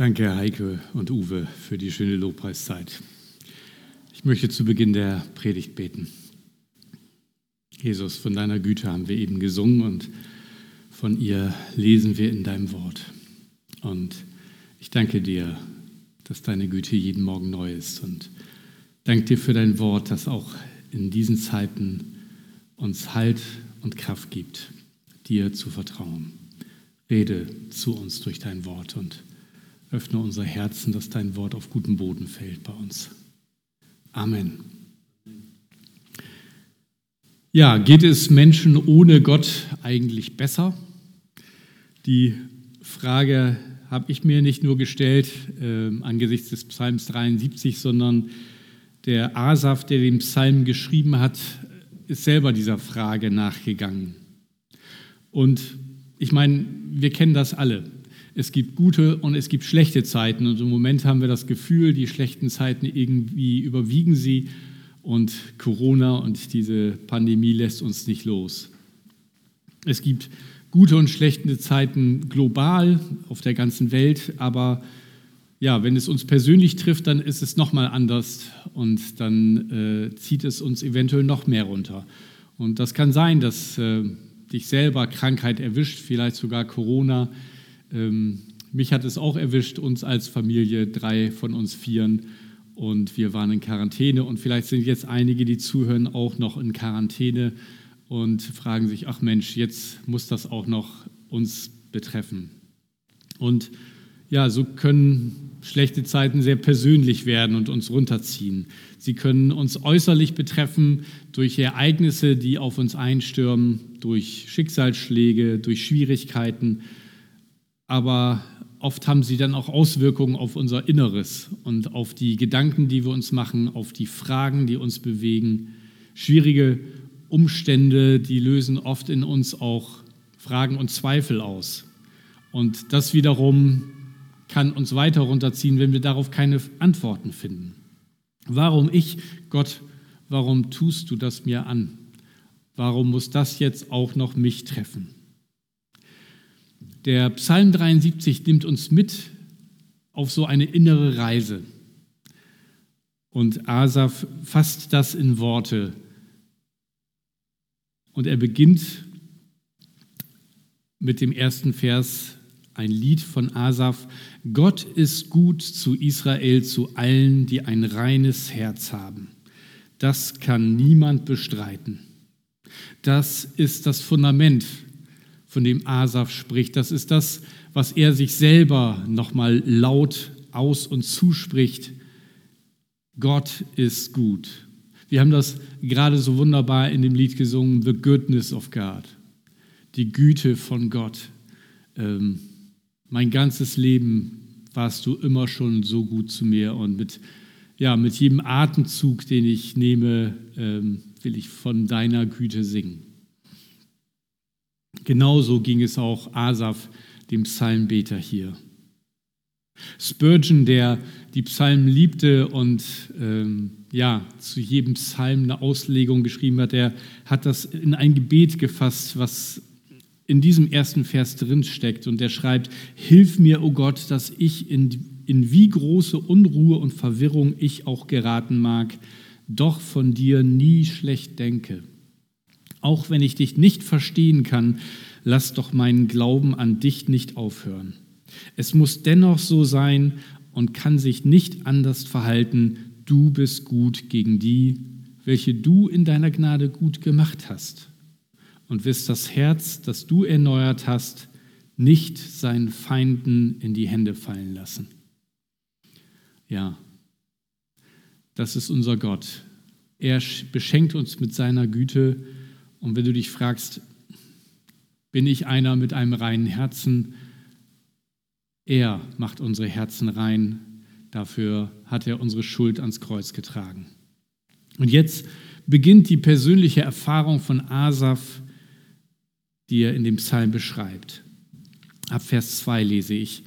Danke, Heike und Uwe, für die schöne Lobpreiszeit. Ich möchte zu Beginn der Predigt beten. Jesus, von deiner Güte haben wir eben gesungen und von ihr lesen wir in deinem Wort. Und ich danke dir, dass deine Güte jeden Morgen neu ist und danke dir für dein Wort, das auch in diesen Zeiten uns Halt und Kraft gibt, dir zu vertrauen. Rede zu uns durch dein Wort und öffne unser Herzen, dass dein Wort auf guten Boden fällt bei uns. Amen. Ja, geht es Menschen ohne Gott eigentlich besser? Die Frage habe ich mir nicht nur gestellt äh, angesichts des Psalms 73, sondern der Asaf, der den Psalm geschrieben hat, ist selber dieser Frage nachgegangen. Und ich meine, wir kennen das alle. Es gibt gute und es gibt schlechte Zeiten. Und im Moment haben wir das Gefühl, die schlechten Zeiten irgendwie überwiegen sie. Und Corona und diese Pandemie lässt uns nicht los. Es gibt gute und schlechte Zeiten global auf der ganzen Welt, aber ja, wenn es uns persönlich trifft, dann ist es nochmal anders und dann äh, zieht es uns eventuell noch mehr runter. Und das kann sein, dass äh, dich selber Krankheit erwischt, vielleicht sogar Corona. Ähm, mich hat es auch erwischt, uns als Familie, drei von uns vieren. Und wir waren in Quarantäne. Und vielleicht sind jetzt einige, die zuhören, auch noch in Quarantäne und fragen sich, ach Mensch, jetzt muss das auch noch uns betreffen. Und ja, so können schlechte Zeiten sehr persönlich werden und uns runterziehen. Sie können uns äußerlich betreffen durch Ereignisse, die auf uns einstürmen, durch Schicksalsschläge, durch Schwierigkeiten. Aber oft haben sie dann auch Auswirkungen auf unser Inneres und auf die Gedanken, die wir uns machen, auf die Fragen, die uns bewegen. Schwierige Umstände, die lösen oft in uns auch Fragen und Zweifel aus. Und das wiederum kann uns weiter runterziehen, wenn wir darauf keine Antworten finden. Warum ich, Gott, warum tust du das mir an? Warum muss das jetzt auch noch mich treffen? Der Psalm 73 nimmt uns mit auf so eine innere Reise. Und Asaf fasst das in Worte. Und er beginnt mit dem ersten Vers ein Lied von Asaf. Gott ist gut zu Israel, zu allen, die ein reines Herz haben. Das kann niemand bestreiten. Das ist das Fundament, von dem Asaf spricht. Das ist das, was er sich selber nochmal laut aus und zuspricht. Gott ist gut. Wir haben das gerade so wunderbar in dem Lied gesungen, The Goodness of God. Die Güte von Gott. Ähm, mein ganzes Leben warst du immer schon so gut zu mir und mit, ja, mit jedem Atemzug, den ich nehme, ähm, will ich von deiner Güte singen. Genauso ging es auch Asaf, dem Psalmbeter hier. Spurgeon, der die Psalmen liebte und ähm, ja, zu jedem Psalm eine Auslegung geschrieben hat, der hat das in ein Gebet gefasst, was in diesem ersten Vers drin steckt. Und der schreibt, Hilf mir, o oh Gott, dass ich in, in wie große Unruhe und Verwirrung ich auch geraten mag, doch von dir nie schlecht denke. Auch wenn ich dich nicht verstehen kann, lass doch meinen Glauben an dich nicht aufhören. Es muss dennoch so sein und kann sich nicht anders verhalten, du bist gut gegen die, welche du in deiner Gnade gut gemacht hast und wirst das Herz, das du erneuert hast, nicht seinen Feinden in die Hände fallen lassen. Ja, das ist unser Gott. Er beschenkt uns mit seiner Güte. Und wenn du dich fragst, bin ich einer mit einem reinen Herzen? Er macht unsere Herzen rein. Dafür hat er unsere Schuld ans Kreuz getragen. Und jetzt beginnt die persönliche Erfahrung von Asaf, die er in dem Psalm beschreibt. Ab Vers 2 lese ich.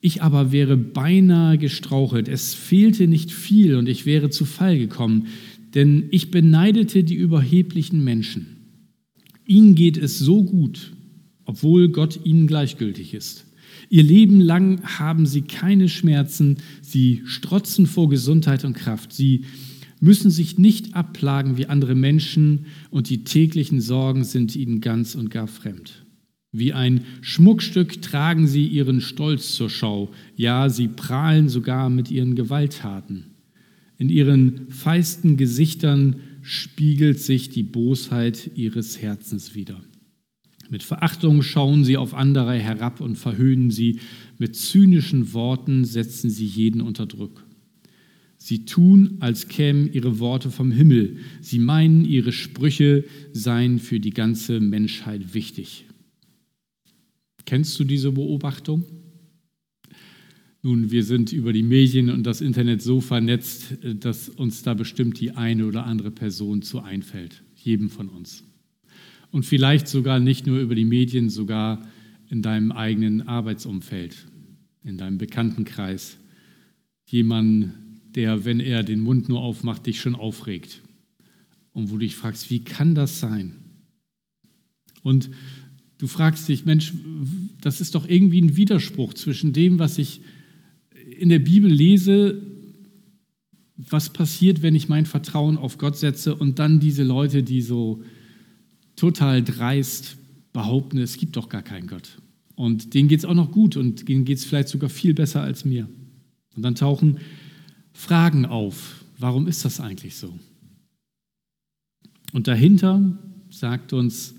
Ich aber wäre beinahe gestrauchelt, es fehlte nicht viel und ich wäre zu Fall gekommen, denn ich beneidete die überheblichen Menschen. Ihnen geht es so gut, obwohl Gott ihnen gleichgültig ist. Ihr Leben lang haben sie keine Schmerzen, sie strotzen vor Gesundheit und Kraft. Sie müssen sich nicht abplagen wie andere Menschen und die täglichen Sorgen sind ihnen ganz und gar fremd. Wie ein Schmuckstück tragen sie ihren Stolz zur Schau. Ja, sie prahlen sogar mit ihren Gewalttaten. In ihren feisten Gesichtern spiegelt sich die Bosheit ihres Herzens wider. Mit Verachtung schauen sie auf andere herab und verhöhnen sie. Mit zynischen Worten setzen sie jeden unter Druck. Sie tun, als kämen ihre Worte vom Himmel. Sie meinen, ihre Sprüche seien für die ganze Menschheit wichtig. Kennst du diese Beobachtung? Nun, wir sind über die Medien und das Internet so vernetzt, dass uns da bestimmt die eine oder andere Person zu einfällt, jedem von uns. Und vielleicht sogar nicht nur über die Medien, sogar in deinem eigenen Arbeitsumfeld, in deinem Bekanntenkreis. Jemand, der, wenn er den Mund nur aufmacht, dich schon aufregt. Und wo du dich fragst, wie kann das sein? Und du fragst dich, Mensch, das ist doch irgendwie ein Widerspruch zwischen dem, was ich in der Bibel lese, was passiert, wenn ich mein Vertrauen auf Gott setze und dann diese Leute, die so total dreist behaupten, es gibt doch gar keinen Gott. Und denen geht es auch noch gut und denen geht es vielleicht sogar viel besser als mir. Und dann tauchen Fragen auf. Warum ist das eigentlich so? Und dahinter, sagt uns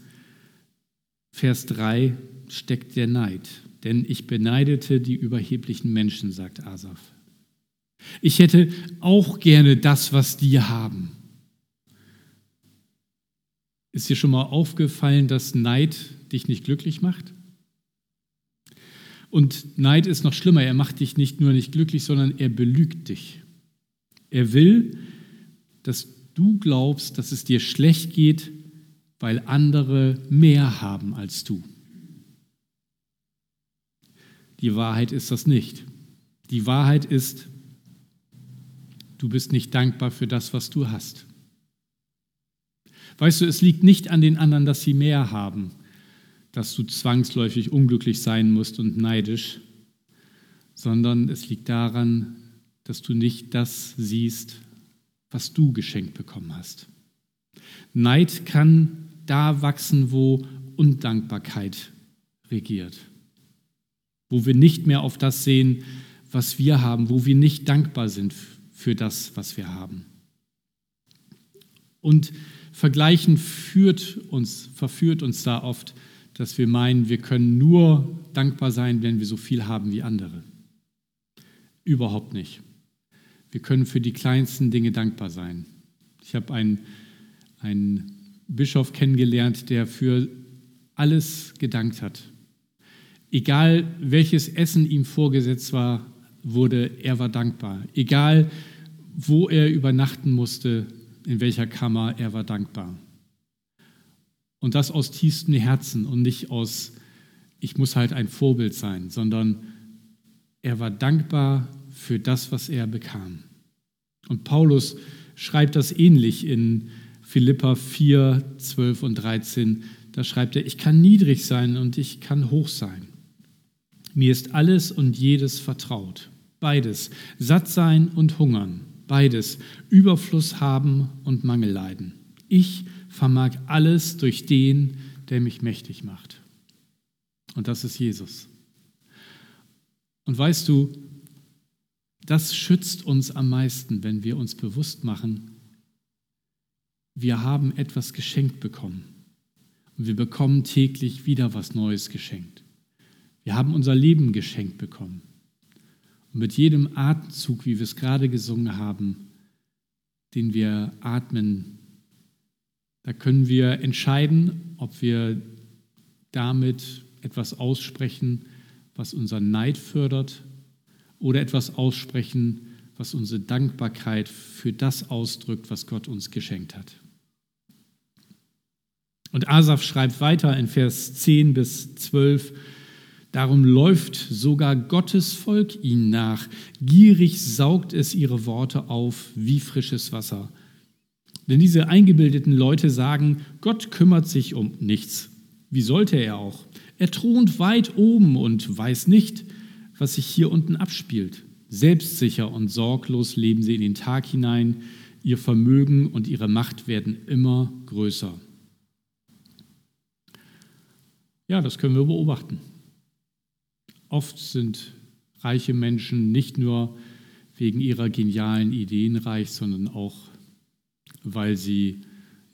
Vers 3, steckt der Neid denn ich beneidete die überheblichen Menschen, sagt Asaf. Ich hätte auch gerne das, was die haben. Ist dir schon mal aufgefallen, dass Neid dich nicht glücklich macht? Und Neid ist noch schlimmer, er macht dich nicht nur nicht glücklich, sondern er belügt dich. Er will, dass du glaubst, dass es dir schlecht geht, weil andere mehr haben als du. Die Wahrheit ist das nicht. Die Wahrheit ist, du bist nicht dankbar für das, was du hast. Weißt du, es liegt nicht an den anderen, dass sie mehr haben, dass du zwangsläufig unglücklich sein musst und neidisch, sondern es liegt daran, dass du nicht das siehst, was du geschenkt bekommen hast. Neid kann da wachsen, wo Undankbarkeit regiert wo wir nicht mehr auf das sehen, was wir haben, wo wir nicht dankbar sind für das, was wir haben. Und Vergleichen führt uns, verführt uns da oft, dass wir meinen, wir können nur dankbar sein, wenn wir so viel haben wie andere. Überhaupt nicht. Wir können für die kleinsten Dinge dankbar sein. Ich habe einen, einen Bischof kennengelernt, der für alles gedankt hat, Egal welches Essen ihm vorgesetzt war, wurde, er war dankbar. Egal wo er übernachten musste, in welcher Kammer, er war dankbar. Und das aus tiefstem Herzen und nicht aus, ich muss halt ein Vorbild sein, sondern er war dankbar für das, was er bekam. Und Paulus schreibt das ähnlich in Philippa 4, 12 und 13. Da schreibt er, ich kann niedrig sein und ich kann hoch sein. Mir ist alles und jedes vertraut. Beides. Satt sein und hungern. Beides. Überfluss haben und Mangel leiden. Ich vermag alles durch den, der mich mächtig macht. Und das ist Jesus. Und weißt du, das schützt uns am meisten, wenn wir uns bewusst machen, wir haben etwas geschenkt bekommen. Und wir bekommen täglich wieder was Neues geschenkt. Wir haben unser Leben geschenkt bekommen. Und mit jedem Atemzug, wie wir es gerade gesungen haben, den wir atmen, da können wir entscheiden, ob wir damit etwas aussprechen, was unseren Neid fördert, oder etwas aussprechen, was unsere Dankbarkeit für das ausdrückt, was Gott uns geschenkt hat. Und Asaf schreibt weiter in Vers 10 bis 12, Darum läuft sogar Gottes Volk ihnen nach. Gierig saugt es ihre Worte auf wie frisches Wasser. Denn diese eingebildeten Leute sagen, Gott kümmert sich um nichts. Wie sollte er auch? Er thront weit oben und weiß nicht, was sich hier unten abspielt. Selbstsicher und sorglos leben sie in den Tag hinein. Ihr Vermögen und ihre Macht werden immer größer. Ja, das können wir beobachten. Oft sind reiche Menschen nicht nur wegen ihrer genialen Ideen reich, sondern auch, weil sie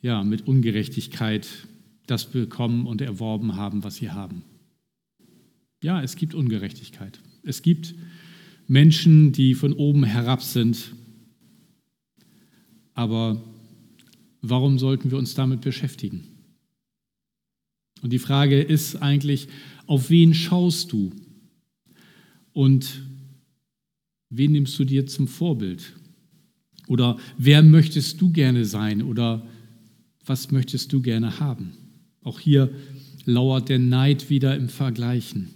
ja, mit Ungerechtigkeit das bekommen und erworben haben, was sie haben. Ja, es gibt Ungerechtigkeit. Es gibt Menschen, die von oben herab sind. Aber warum sollten wir uns damit beschäftigen? Und die Frage ist eigentlich, auf wen schaust du? Und wen nimmst du dir zum Vorbild? Oder wer möchtest du gerne sein? Oder was möchtest du gerne haben? Auch hier lauert der Neid wieder im Vergleichen.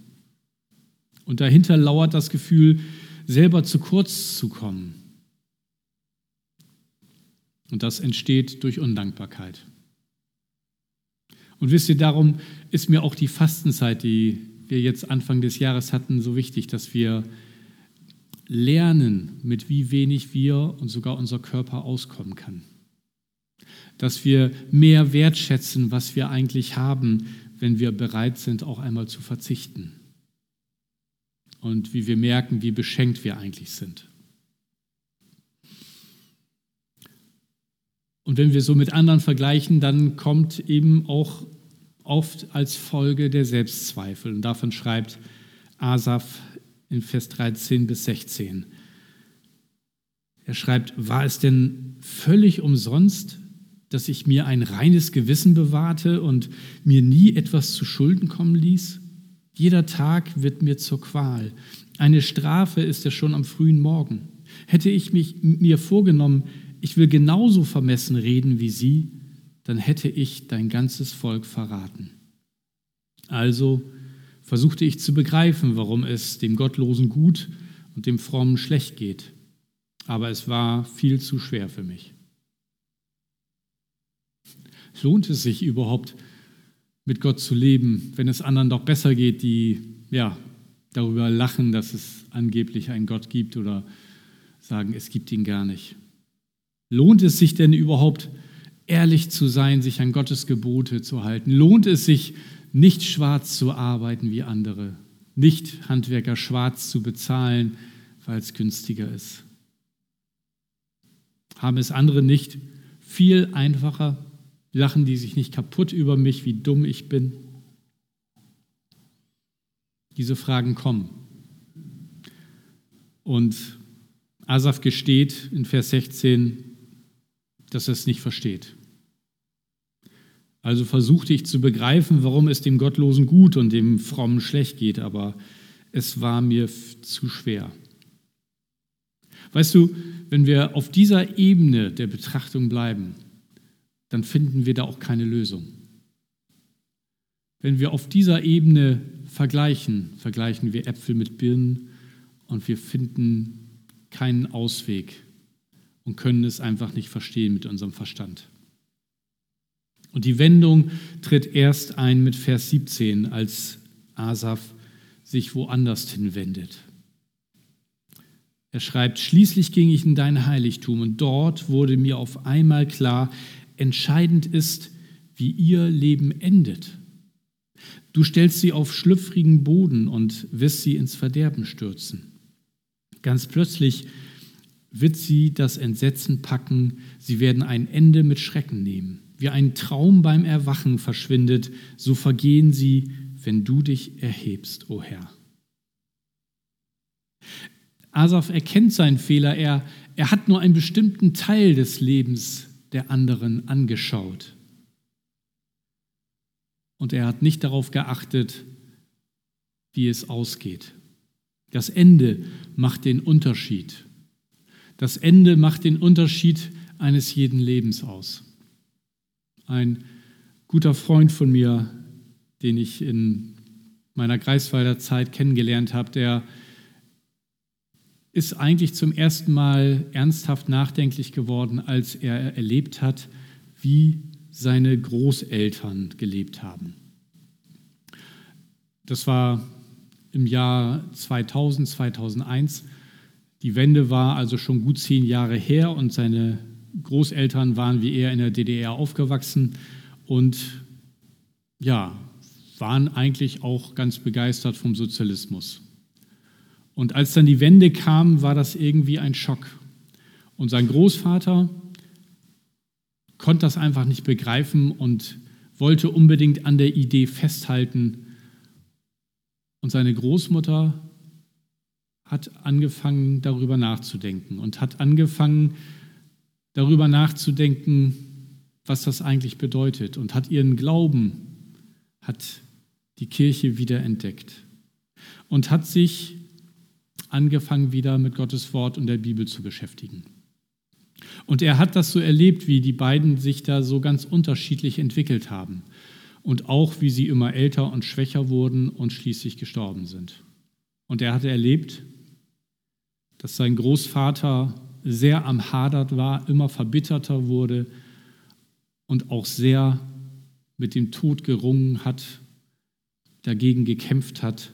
Und dahinter lauert das Gefühl, selber zu kurz zu kommen. Und das entsteht durch Undankbarkeit. Und wisst ihr, darum ist mir auch die Fastenzeit, die wir jetzt Anfang des Jahres hatten, so wichtig, dass wir lernen, mit wie wenig wir und sogar unser Körper auskommen kann. Dass wir mehr wertschätzen, was wir eigentlich haben, wenn wir bereit sind, auch einmal zu verzichten. Und wie wir merken, wie beschenkt wir eigentlich sind. Und wenn wir so mit anderen vergleichen, dann kommt eben auch oft als Folge der Selbstzweifel. Und davon schreibt Asaf in Vers 13 bis 16. Er schreibt, war es denn völlig umsonst, dass ich mir ein reines Gewissen bewahrte und mir nie etwas zu Schulden kommen ließ? Jeder Tag wird mir zur Qual. Eine Strafe ist ja schon am frühen Morgen. Hätte ich mich, mir vorgenommen, ich will genauso vermessen reden wie sie, dann hätte ich dein ganzes Volk verraten. Also versuchte ich zu begreifen, warum es dem Gottlosen gut und dem Frommen schlecht geht. Aber es war viel zu schwer für mich. Lohnt es sich überhaupt, mit Gott zu leben, wenn es anderen doch besser geht, die ja, darüber lachen, dass es angeblich einen Gott gibt oder sagen, es gibt ihn gar nicht? Lohnt es sich denn überhaupt, ehrlich zu sein, sich an Gottes Gebote zu halten? Lohnt es sich, nicht schwarz zu arbeiten wie andere, nicht Handwerker schwarz zu bezahlen, weil es günstiger ist? Haben es andere nicht viel einfacher? Lachen die sich nicht kaputt über mich, wie dumm ich bin? Diese Fragen kommen. Und Asaf gesteht in Vers 16, dass er es nicht versteht. Also versuchte ich zu begreifen, warum es dem Gottlosen gut und dem Frommen schlecht geht, aber es war mir zu schwer. Weißt du, wenn wir auf dieser Ebene der Betrachtung bleiben, dann finden wir da auch keine Lösung. Wenn wir auf dieser Ebene vergleichen, vergleichen wir Äpfel mit Birnen und wir finden keinen Ausweg und können es einfach nicht verstehen mit unserem Verstand. Und die Wendung tritt erst ein mit Vers 17, als Asaf sich woanders hinwendet. Er schreibt, schließlich ging ich in dein Heiligtum und dort wurde mir auf einmal klar, entscheidend ist, wie ihr Leben endet. Du stellst sie auf schlüpfrigen Boden und wirst sie ins Verderben stürzen. Ganz plötzlich wird sie das Entsetzen packen, sie werden ein Ende mit Schrecken nehmen. Wie ein Traum beim Erwachen verschwindet, so vergehen sie, wenn du dich erhebst, o oh Herr. Asaf erkennt seinen Fehler, er, er hat nur einen bestimmten Teil des Lebens der anderen angeschaut. Und er hat nicht darauf geachtet, wie es ausgeht. Das Ende macht den Unterschied. Das Ende macht den Unterschied eines jeden Lebens aus. Ein guter Freund von mir, den ich in meiner Greifswalder Zeit kennengelernt habe, der ist eigentlich zum ersten Mal ernsthaft nachdenklich geworden, als er erlebt hat, wie seine Großeltern gelebt haben. Das war im Jahr 2000, 2001. Die Wende war also schon gut zehn Jahre her und seine Großeltern waren wie er in der DDR aufgewachsen und ja, waren eigentlich auch ganz begeistert vom Sozialismus. Und als dann die Wende kam, war das irgendwie ein Schock. Und sein Großvater konnte das einfach nicht begreifen und wollte unbedingt an der Idee festhalten. Und seine Großmutter hat angefangen, darüber nachzudenken und hat angefangen, darüber nachzudenken, was das eigentlich bedeutet und hat ihren Glauben, hat die Kirche wieder entdeckt und hat sich angefangen, wieder mit Gottes Wort und der Bibel zu beschäftigen. Und er hat das so erlebt, wie die beiden sich da so ganz unterschiedlich entwickelt haben und auch wie sie immer älter und schwächer wurden und schließlich gestorben sind. Und er hatte erlebt, dass sein Großvater sehr am Hadert war, immer verbitterter wurde und auch sehr mit dem Tod gerungen hat, dagegen gekämpft hat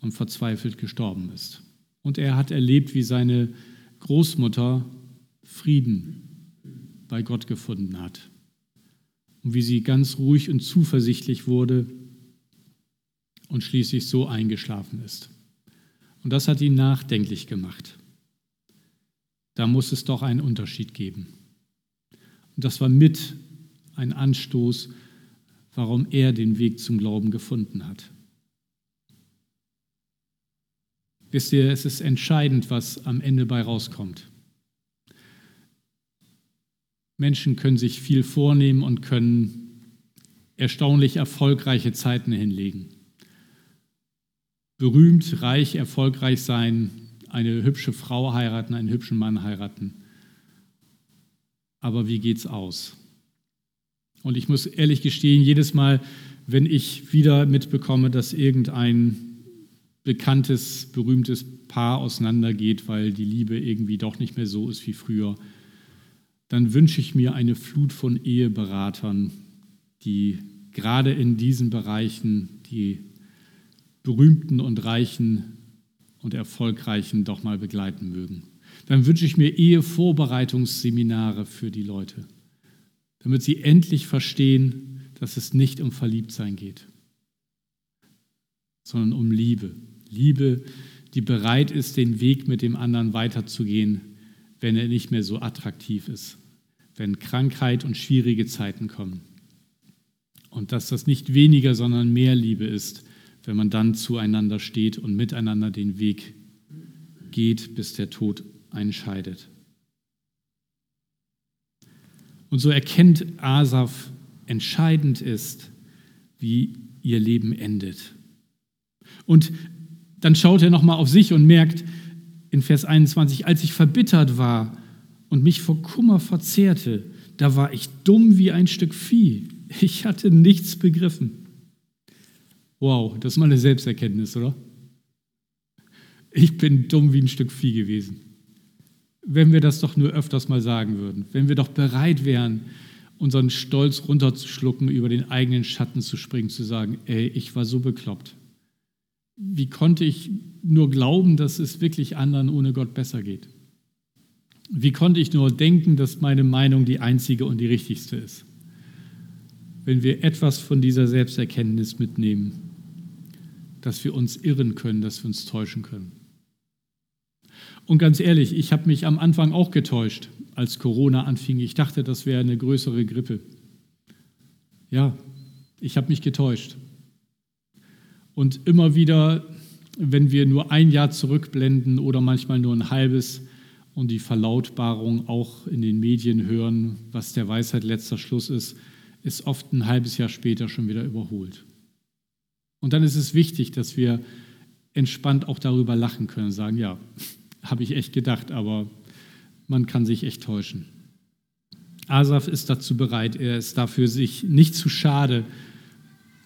und verzweifelt gestorben ist. Und er hat erlebt, wie seine Großmutter Frieden bei Gott gefunden hat und wie sie ganz ruhig und zuversichtlich wurde und schließlich so eingeschlafen ist. Und das hat ihn nachdenklich gemacht. Da muss es doch einen Unterschied geben. Und das war mit ein Anstoß, warum er den Weg zum Glauben gefunden hat. Wisst ihr, es ist entscheidend, was am Ende bei rauskommt. Menschen können sich viel vornehmen und können erstaunlich erfolgreiche Zeiten hinlegen. Berühmt, reich, erfolgreich sein, eine hübsche Frau heiraten, einen hübschen Mann heiraten. Aber wie geht's aus? Und ich muss ehrlich gestehen, jedes Mal, wenn ich wieder mitbekomme, dass irgendein bekanntes, berühmtes Paar auseinandergeht, weil die Liebe irgendwie doch nicht mehr so ist wie früher, dann wünsche ich mir eine Flut von Eheberatern, die gerade in diesen Bereichen die berühmten und reichen und erfolgreichen doch mal begleiten mögen. Dann wünsche ich mir Ehevorbereitungsseminare für die Leute, damit sie endlich verstehen, dass es nicht um Verliebtsein geht, sondern um Liebe. Liebe, die bereit ist, den Weg mit dem anderen weiterzugehen, wenn er nicht mehr so attraktiv ist, wenn Krankheit und schwierige Zeiten kommen. Und dass das nicht weniger, sondern mehr Liebe ist, wenn man dann zueinander steht und miteinander den Weg geht, bis der Tod einscheidet. Und so erkennt Asaf, entscheidend ist, wie ihr Leben endet. Und dann schaut er nochmal auf sich und merkt, in Vers 21, als ich verbittert war und mich vor Kummer verzehrte, da war ich dumm wie ein Stück Vieh. Ich hatte nichts begriffen. Wow, das ist mal eine Selbsterkenntnis, oder? Ich bin dumm wie ein Stück Vieh gewesen. Wenn wir das doch nur öfters mal sagen würden, wenn wir doch bereit wären, unseren Stolz runterzuschlucken, über den eigenen Schatten zu springen, zu sagen, ey, ich war so bekloppt wie konnte ich nur glauben, dass es wirklich anderen ohne Gott besser geht? Wie konnte ich nur denken, dass meine Meinung die einzige und die richtigste ist? Wenn wir etwas von dieser Selbsterkenntnis mitnehmen, dass wir uns irren können, dass wir uns täuschen können. Und ganz ehrlich, ich habe mich am Anfang auch getäuscht, als Corona anfing. Ich dachte, das wäre eine größere Grippe. Ja, ich habe mich getäuscht. Und immer wieder, wenn wir nur ein Jahr zurückblenden oder manchmal nur ein halbes und die Verlautbarung auch in den Medien hören, was der Weisheit letzter Schluss ist, ist oft ein halbes Jahr später schon wieder überholt. Und dann ist es wichtig, dass wir entspannt auch darüber lachen können und sagen, ja, habe ich echt gedacht, aber man kann sich echt täuschen. Asaf ist dazu bereit, er ist dafür sich nicht zu schade,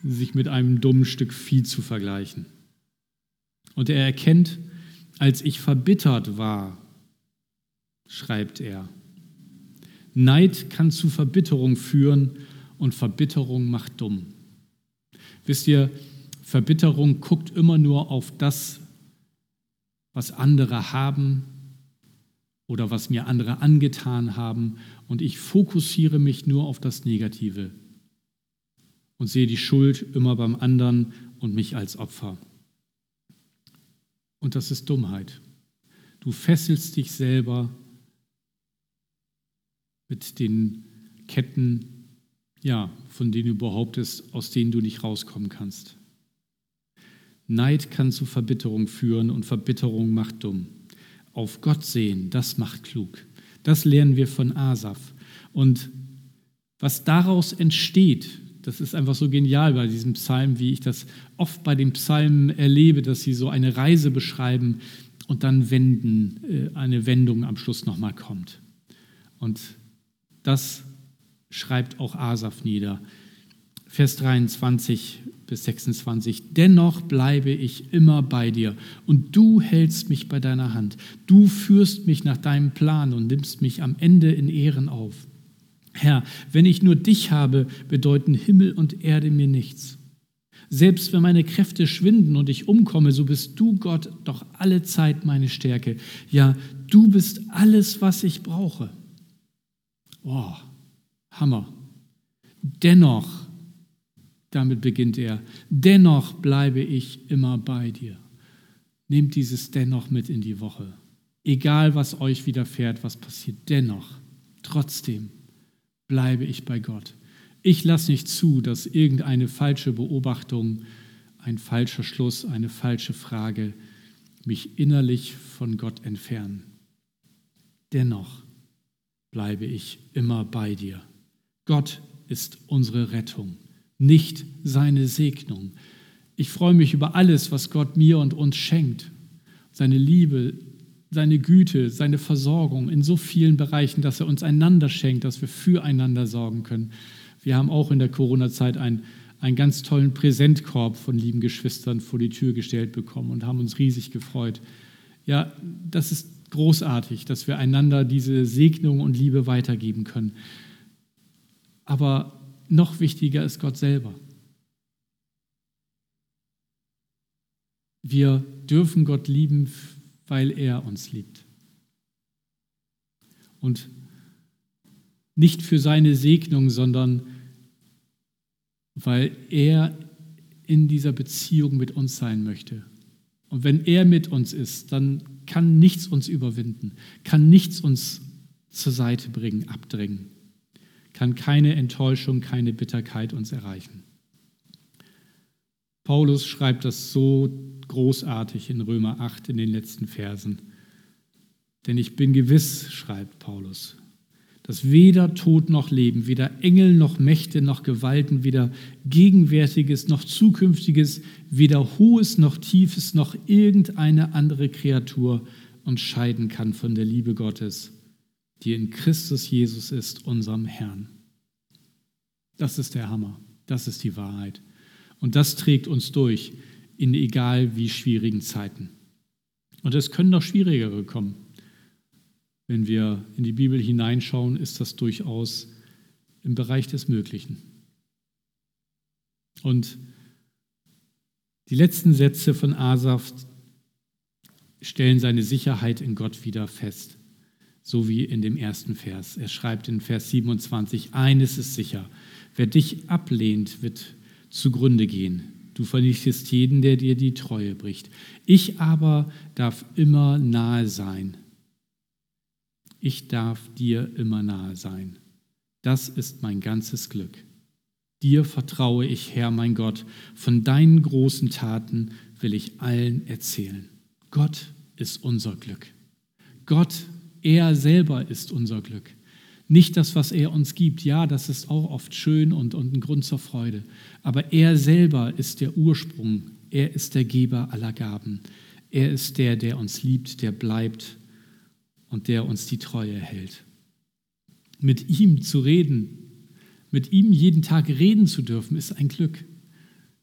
sich mit einem dummen Stück Vieh zu vergleichen. Und er erkennt, als ich verbittert war, schreibt er, Neid kann zu Verbitterung führen und Verbitterung macht dumm. Wisst ihr, Verbitterung guckt immer nur auf das, was andere haben oder was mir andere angetan haben und ich fokussiere mich nur auf das Negative und sehe die Schuld immer beim anderen und mich als Opfer. Und das ist Dummheit. Du fesselst dich selber mit den Ketten, ja, von denen du behauptest, aus denen du nicht rauskommen kannst. Neid kann zu Verbitterung führen und Verbitterung macht dumm. Auf Gott sehen, das macht klug. Das lernen wir von Asaf. Und was daraus entsteht, das ist einfach so genial bei diesem Psalm, wie ich das oft bei den Psalmen erlebe, dass sie so eine Reise beschreiben und dann wenden, äh, eine Wendung am Schluss nochmal kommt. Und das schreibt auch Asaf nieder. Vers 23 bis 26. Dennoch bleibe ich immer bei dir und du hältst mich bei deiner Hand. Du führst mich nach deinem Plan und nimmst mich am Ende in Ehren auf. Herr, wenn ich nur dich habe, bedeuten Himmel und Erde mir nichts. Selbst wenn meine Kräfte schwinden und ich umkomme, so bist du, Gott, doch alle Zeit meine Stärke. Ja, du bist alles, was ich brauche. Oh, Hammer. Dennoch damit beginnt er. Dennoch bleibe ich immer bei dir. Nehmt dieses dennoch mit in die Woche. Egal, was euch widerfährt, was passiert, dennoch, trotzdem bleibe ich bei Gott. Ich lasse nicht zu, dass irgendeine falsche Beobachtung, ein falscher Schluss, eine falsche Frage mich innerlich von Gott entfernen. Dennoch bleibe ich immer bei dir. Gott ist unsere Rettung nicht seine Segnung. Ich freue mich über alles, was Gott mir und uns schenkt. Seine Liebe, seine Güte, seine Versorgung in so vielen Bereichen, dass er uns einander schenkt, dass wir füreinander sorgen können. Wir haben auch in der Corona-Zeit einen, einen ganz tollen Präsentkorb von lieben Geschwistern vor die Tür gestellt bekommen und haben uns riesig gefreut. Ja, das ist großartig, dass wir einander diese Segnung und Liebe weitergeben können. Aber noch wichtiger ist Gott selber. Wir dürfen Gott lieben, weil er uns liebt. Und nicht für seine Segnung, sondern weil er in dieser Beziehung mit uns sein möchte. Und wenn er mit uns ist, dann kann nichts uns überwinden, kann nichts uns zur Seite bringen, abdrängen kann keine Enttäuschung, keine Bitterkeit uns erreichen. Paulus schreibt das so großartig in Römer 8 in den letzten Versen. Denn ich bin gewiss, schreibt Paulus, dass weder Tod noch Leben, weder Engel noch Mächte noch Gewalten, weder Gegenwärtiges noch Zukünftiges, weder Hohes noch Tiefes noch irgendeine andere Kreatur uns scheiden kann von der Liebe Gottes, die in Christus Jesus ist, unserem Herrn. Das ist der Hammer, das ist die Wahrheit. Und das trägt uns durch in egal wie schwierigen Zeiten. Und es können noch schwierigere kommen. Wenn wir in die Bibel hineinschauen, ist das durchaus im Bereich des Möglichen. Und die letzten Sätze von Asaf stellen seine Sicherheit in Gott wieder fest so wie in dem ersten Vers. Er schreibt in Vers 27, eines ist sicher, wer dich ablehnt, wird zugrunde gehen. Du vernichtest jeden, der dir die Treue bricht. Ich aber darf immer nahe sein. Ich darf dir immer nahe sein. Das ist mein ganzes Glück. Dir vertraue ich, Herr mein Gott. Von deinen großen Taten will ich allen erzählen. Gott ist unser Glück. Gott er selber ist unser Glück. Nicht das, was er uns gibt. Ja, das ist auch oft schön und, und ein Grund zur Freude. Aber er selber ist der Ursprung. Er ist der Geber aller Gaben. Er ist der, der uns liebt, der bleibt und der uns die Treue hält. Mit ihm zu reden, mit ihm jeden Tag reden zu dürfen, ist ein Glück.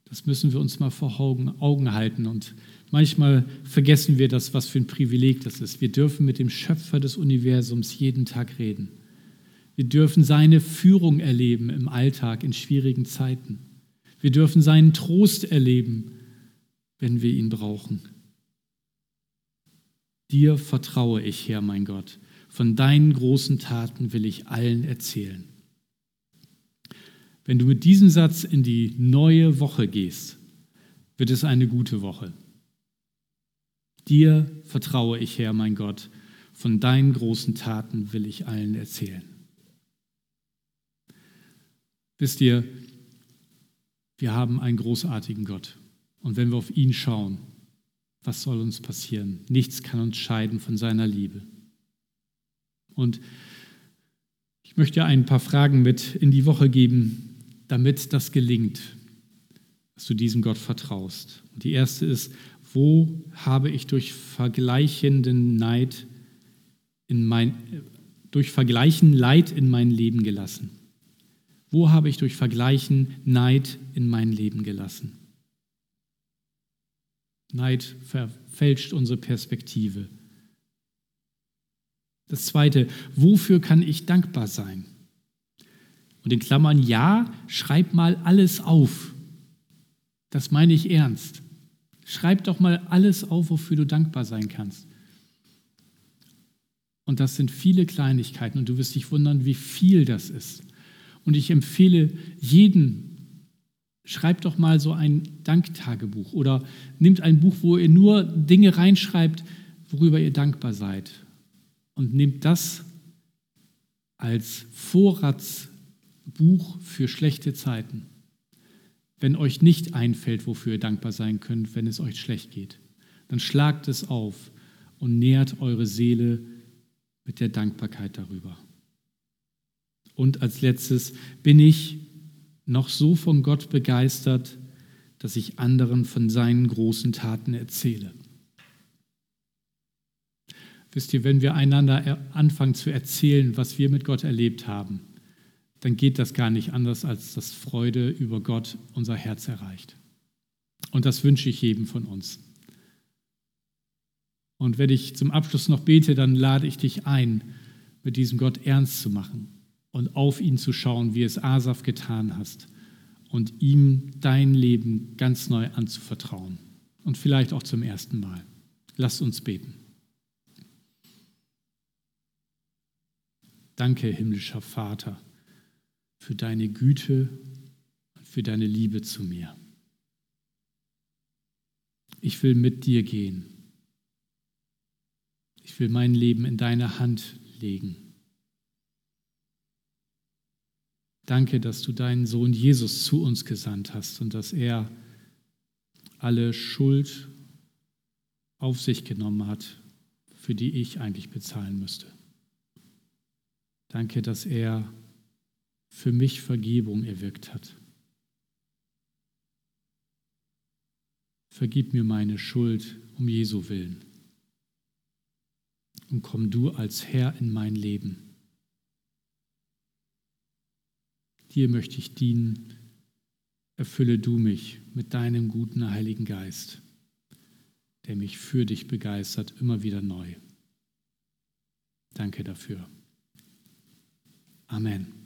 Das müssen wir uns mal vor Augen halten und Manchmal vergessen wir das, was für ein Privileg das ist. Wir dürfen mit dem Schöpfer des Universums jeden Tag reden. Wir dürfen seine Führung erleben im Alltag in schwierigen Zeiten. Wir dürfen seinen Trost erleben wenn wir ihn brauchen. Dir vertraue ich, Herr mein Gott. Von deinen großen Taten will ich allen erzählen. Wenn du mit diesem Satz in die neue Woche gehst, wird es eine gute Woche. Dir vertraue ich, Herr mein Gott. Von deinen großen Taten will ich allen erzählen. Wisst ihr, wir haben einen großartigen Gott. Und wenn wir auf ihn schauen, was soll uns passieren? Nichts kann uns scheiden von seiner Liebe. Und ich möchte ein paar Fragen mit in die Woche geben, damit das gelingt, dass du diesem Gott vertraust. Und die erste ist, wo habe ich durch vergleichenden Neid in mein, durch Vergleichen Leid in mein Leben gelassen? Wo habe ich durch Vergleichen Neid in mein Leben gelassen? Neid verfälscht unsere Perspektive. Das Zweite, wofür kann ich dankbar sein? Und in Klammern, ja, schreib mal alles auf. Das meine ich ernst. Schreib doch mal alles auf, wofür du dankbar sein kannst. Und das sind viele Kleinigkeiten und du wirst dich wundern, wie viel das ist. Und ich empfehle jeden, schreibt doch mal so ein Danktagebuch oder nimmt ein Buch, wo ihr nur Dinge reinschreibt, worüber ihr dankbar seid. Und nehmt das als Vorratsbuch für schlechte Zeiten. Wenn euch nicht einfällt, wofür ihr dankbar sein könnt, wenn es euch schlecht geht, dann schlagt es auf und nährt eure Seele mit der Dankbarkeit darüber. Und als letztes bin ich noch so von Gott begeistert, dass ich anderen von seinen großen Taten erzähle. Wisst ihr, wenn wir einander anfangen zu erzählen, was wir mit Gott erlebt haben, dann geht das gar nicht anders, als dass Freude über Gott unser Herz erreicht. Und das wünsche ich jedem von uns. Und wenn ich zum Abschluss noch bete, dann lade ich dich ein, mit diesem Gott ernst zu machen und auf ihn zu schauen, wie es Asaf getan hast und ihm dein Leben ganz neu anzuvertrauen und vielleicht auch zum ersten Mal. Lass uns beten. Danke, himmlischer Vater, für deine Güte und für deine Liebe zu mir. Ich will mit dir gehen. Ich will mein Leben in deine Hand legen. Danke, dass du deinen Sohn Jesus zu uns gesandt hast und dass er alle Schuld auf sich genommen hat, für die ich eigentlich bezahlen müsste. Danke, dass er für mich Vergebung erwirkt hat. Vergib mir meine Schuld um Jesu willen und komm du als Herr in mein Leben. Dir möchte ich dienen. Erfülle du mich mit deinem guten Heiligen Geist, der mich für dich begeistert, immer wieder neu. Danke dafür. Amen.